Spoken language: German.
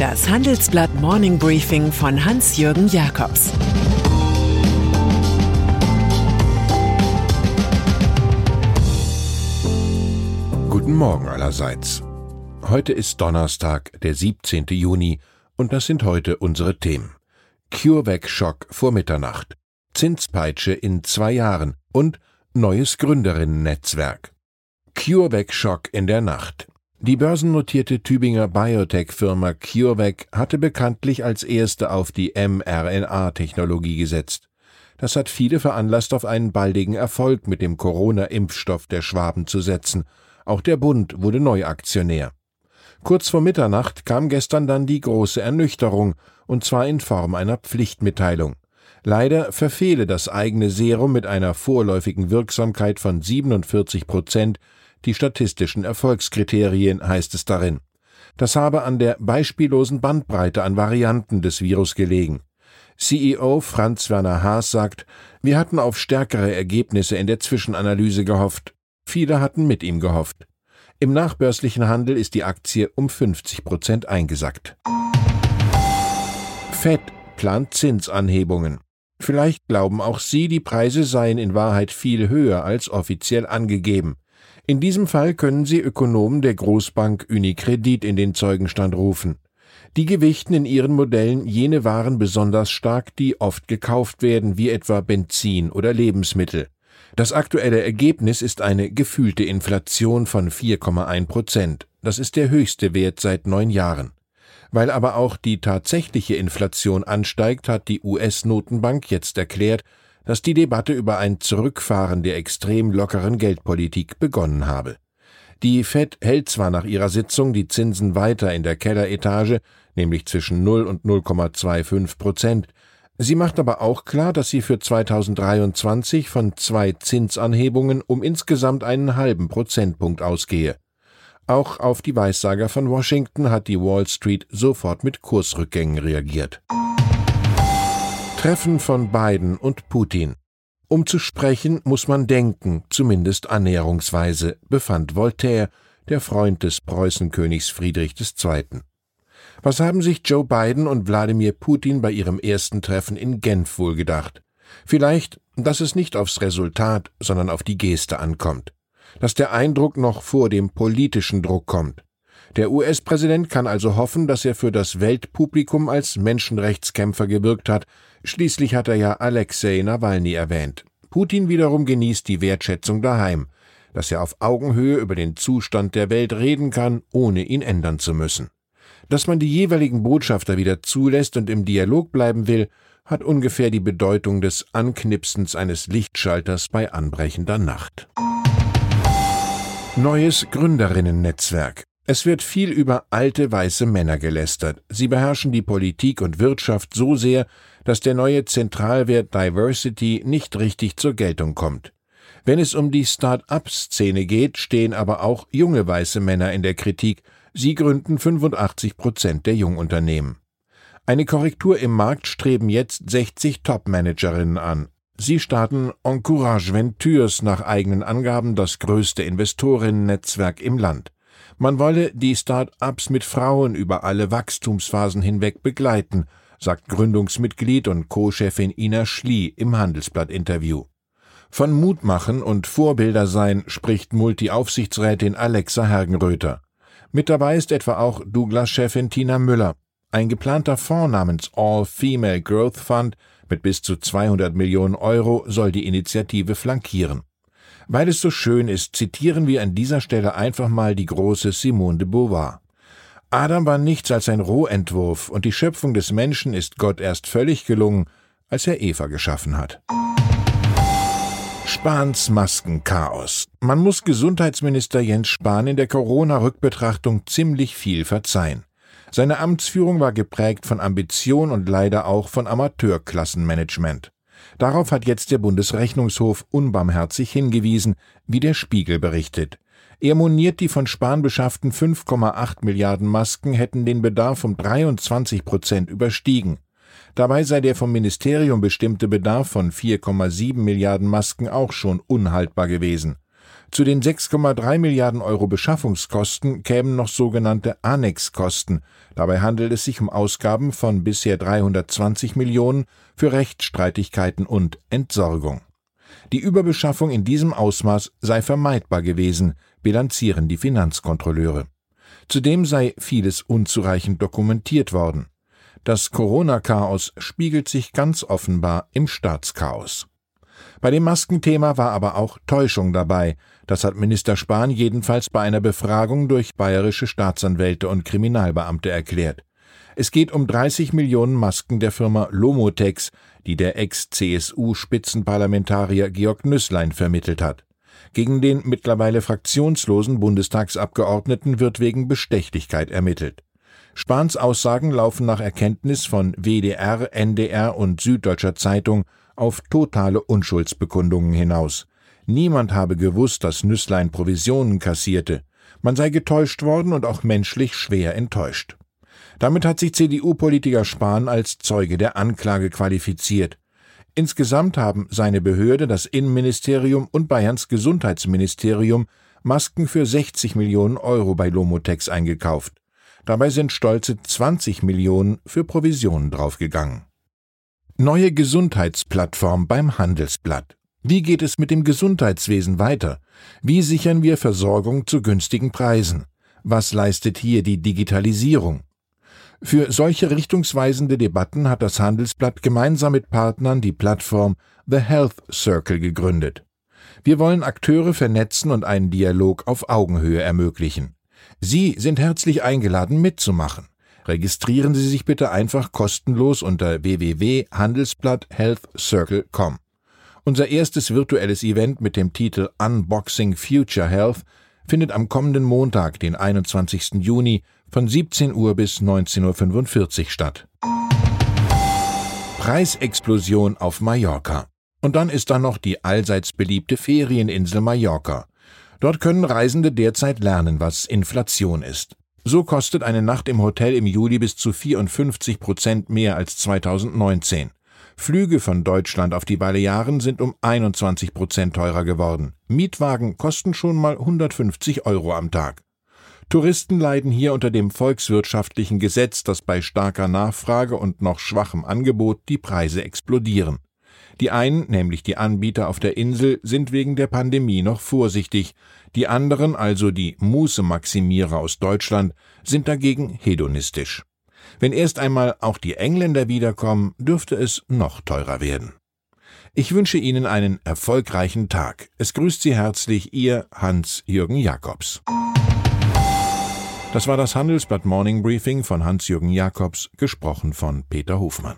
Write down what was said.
Das Handelsblatt Morning Briefing von Hans-Jürgen Jakobs Guten Morgen allerseits. Heute ist Donnerstag, der 17. Juni, und das sind heute unsere Themen. CureVac-Schock vor Mitternacht, Zinspeitsche in zwei Jahren und neues Gründerinnen-Netzwerk. CureVac-Schock in der Nacht. Die börsennotierte Tübinger Biotech-Firma CureVac hatte bekanntlich als erste auf die mRNA-Technologie gesetzt. Das hat viele veranlasst, auf einen baldigen Erfolg mit dem Corona-Impfstoff der Schwaben zu setzen. Auch der Bund wurde Neuaktionär. Kurz vor Mitternacht kam gestern dann die große Ernüchterung, und zwar in Form einer Pflichtmitteilung. Leider verfehle das eigene Serum mit einer vorläufigen Wirksamkeit von 47 Prozent die statistischen Erfolgskriterien, heißt es darin. Das habe an der beispiellosen Bandbreite an Varianten des Virus gelegen. CEO Franz Werner Haas sagt, wir hatten auf stärkere Ergebnisse in der Zwischenanalyse gehofft. Viele hatten mit ihm gehofft. Im nachbörslichen Handel ist die Aktie um 50 Prozent eingesackt. Fed plant Zinsanhebungen. Vielleicht glauben auch Sie, die Preise seien in Wahrheit viel höher als offiziell angegeben. In diesem Fall können Sie Ökonomen der Großbank Unicredit in den Zeugenstand rufen. Die gewichten in ihren Modellen jene Waren besonders stark, die oft gekauft werden, wie etwa Benzin oder Lebensmittel. Das aktuelle Ergebnis ist eine gefühlte Inflation von 4,1 Prozent. Das ist der höchste Wert seit neun Jahren. Weil aber auch die tatsächliche Inflation ansteigt, hat die US-Notenbank jetzt erklärt, dass die Debatte über ein Zurückfahren der extrem lockeren Geldpolitik begonnen habe. Die Fed hält zwar nach ihrer Sitzung die Zinsen weiter in der Kelleretage, nämlich zwischen 0 und 0,25 Prozent, sie macht aber auch klar, dass sie für 2023 von zwei Zinsanhebungen um insgesamt einen halben Prozentpunkt ausgehe. Auch auf die Weissager von Washington hat die Wall Street sofort mit Kursrückgängen reagiert. Treffen von Biden und Putin. Um zu sprechen, muss man denken, zumindest annäherungsweise, befand Voltaire, der Freund des Preußenkönigs Friedrich II. Was haben sich Joe Biden und Wladimir Putin bei ihrem ersten Treffen in Genf wohl gedacht? Vielleicht, dass es nicht aufs Resultat, sondern auf die Geste ankommt. Dass der Eindruck noch vor dem politischen Druck kommt. Der US-Präsident kann also hoffen, dass er für das Weltpublikum als Menschenrechtskämpfer gewirkt hat. Schließlich hat er ja Alexei Nawalny erwähnt. Putin wiederum genießt die Wertschätzung daheim, dass er auf Augenhöhe über den Zustand der Welt reden kann, ohne ihn ändern zu müssen. Dass man die jeweiligen Botschafter wieder zulässt und im Dialog bleiben will, hat ungefähr die Bedeutung des Anknipsens eines Lichtschalters bei anbrechender Nacht. Neues Gründerinnennetzwerk. Es wird viel über alte weiße Männer gelästert. Sie beherrschen die Politik und Wirtschaft so sehr, dass der neue Zentralwert Diversity nicht richtig zur Geltung kommt. Wenn es um die Start-up-Szene geht, stehen aber auch junge weiße Männer in der Kritik. Sie gründen 85 Prozent der Jungunternehmen. Eine Korrektur im Markt streben jetzt 60 Top-Managerinnen an. Sie starten Encourage Ventures nach eigenen Angaben das größte Investorinnennetzwerk im Land. Man wolle die Start-ups mit Frauen über alle Wachstumsphasen hinweg begleiten, sagt Gründungsmitglied und Co-Chefin Ina Schlie im Handelsblatt-Interview. Von Mutmachen und Vorbilder sein spricht Multi-Aufsichtsrätin Alexa Hergenröther. Mit dabei ist etwa auch Douglas-Chefin Tina Müller. Ein geplanter Fonds namens All Female Growth Fund mit bis zu 200 Millionen Euro soll die Initiative flankieren. Weil es so schön ist, zitieren wir an dieser Stelle einfach mal die große Simone de Beauvoir. Adam war nichts als ein Rohentwurf, und die Schöpfung des Menschen ist Gott erst völlig gelungen, als er Eva geschaffen hat. Spahns Maskenchaos. Man muss Gesundheitsminister Jens Spahn in der Corona-Rückbetrachtung ziemlich viel verzeihen. Seine Amtsführung war geprägt von Ambition und leider auch von Amateurklassenmanagement. Darauf hat jetzt der Bundesrechnungshof unbarmherzig hingewiesen, wie der Spiegel berichtet. Er moniert, die von Spahn beschafften 5,8 Milliarden Masken hätten den Bedarf um 23 Prozent überstiegen. Dabei sei der vom Ministerium bestimmte Bedarf von 4,7 Milliarden Masken auch schon unhaltbar gewesen. Zu den 6,3 Milliarden Euro Beschaffungskosten kämen noch sogenannte Annexkosten. Dabei handelt es sich um Ausgaben von bisher 320 Millionen für Rechtsstreitigkeiten und Entsorgung. Die Überbeschaffung in diesem Ausmaß sei vermeidbar gewesen, bilanzieren die Finanzkontrolleure. Zudem sei vieles unzureichend dokumentiert worden. Das Corona-Chaos spiegelt sich ganz offenbar im Staatschaos. Bei dem Maskenthema war aber auch Täuschung dabei. Das hat Minister Spahn jedenfalls bei einer Befragung durch bayerische Staatsanwälte und Kriminalbeamte erklärt. Es geht um 30 Millionen Masken der Firma Lomotex, die der Ex-CSU-Spitzenparlamentarier Georg Nüßlein vermittelt hat. Gegen den mittlerweile fraktionslosen Bundestagsabgeordneten wird wegen Bestechlichkeit ermittelt. Spahns Aussagen laufen nach Erkenntnis von WDR, NDR und Süddeutscher Zeitung auf totale Unschuldsbekundungen hinaus. Niemand habe gewusst, dass Nüßlein Provisionen kassierte. Man sei getäuscht worden und auch menschlich schwer enttäuscht. Damit hat sich CDU-Politiker Spahn als Zeuge der Anklage qualifiziert. Insgesamt haben seine Behörde, das Innenministerium und Bayerns Gesundheitsministerium Masken für 60 Millionen Euro bei Lomotex eingekauft. Dabei sind stolze 20 Millionen für Provisionen draufgegangen. Neue Gesundheitsplattform beim Handelsblatt. Wie geht es mit dem Gesundheitswesen weiter? Wie sichern wir Versorgung zu günstigen Preisen? Was leistet hier die Digitalisierung? Für solche richtungsweisende Debatten hat das Handelsblatt gemeinsam mit Partnern die Plattform The Health Circle gegründet. Wir wollen Akteure vernetzen und einen Dialog auf Augenhöhe ermöglichen. Sie sind herzlich eingeladen mitzumachen. Registrieren Sie sich bitte einfach kostenlos unter www.handelsblatthealthcircle.com. Unser erstes virtuelles Event mit dem Titel Unboxing Future Health findet am kommenden Montag, den 21. Juni, von 17 Uhr bis 19.45 Uhr statt. Preisexplosion auf Mallorca. Und dann ist da noch die allseits beliebte Ferieninsel Mallorca. Dort können Reisende derzeit lernen, was Inflation ist. So kostet eine Nacht im Hotel im Juli bis zu 54 Prozent mehr als 2019. Flüge von Deutschland auf die Balearen sind um 21 Prozent teurer geworden. Mietwagen kosten schon mal 150 Euro am Tag. Touristen leiden hier unter dem volkswirtschaftlichen Gesetz, dass bei starker Nachfrage und noch schwachem Angebot die Preise explodieren. Die einen, nämlich die Anbieter auf der Insel, sind wegen der Pandemie noch vorsichtig, die anderen, also die Muße-Maximierer aus Deutschland, sind dagegen hedonistisch. Wenn erst einmal auch die Engländer wiederkommen, dürfte es noch teurer werden. Ich wünsche Ihnen einen erfolgreichen Tag. Es grüßt Sie herzlich Ihr Hans-Jürgen Jakobs. Das war das Handelsblatt Morning Briefing von Hans-Jürgen Jakobs, gesprochen von Peter Hofmann.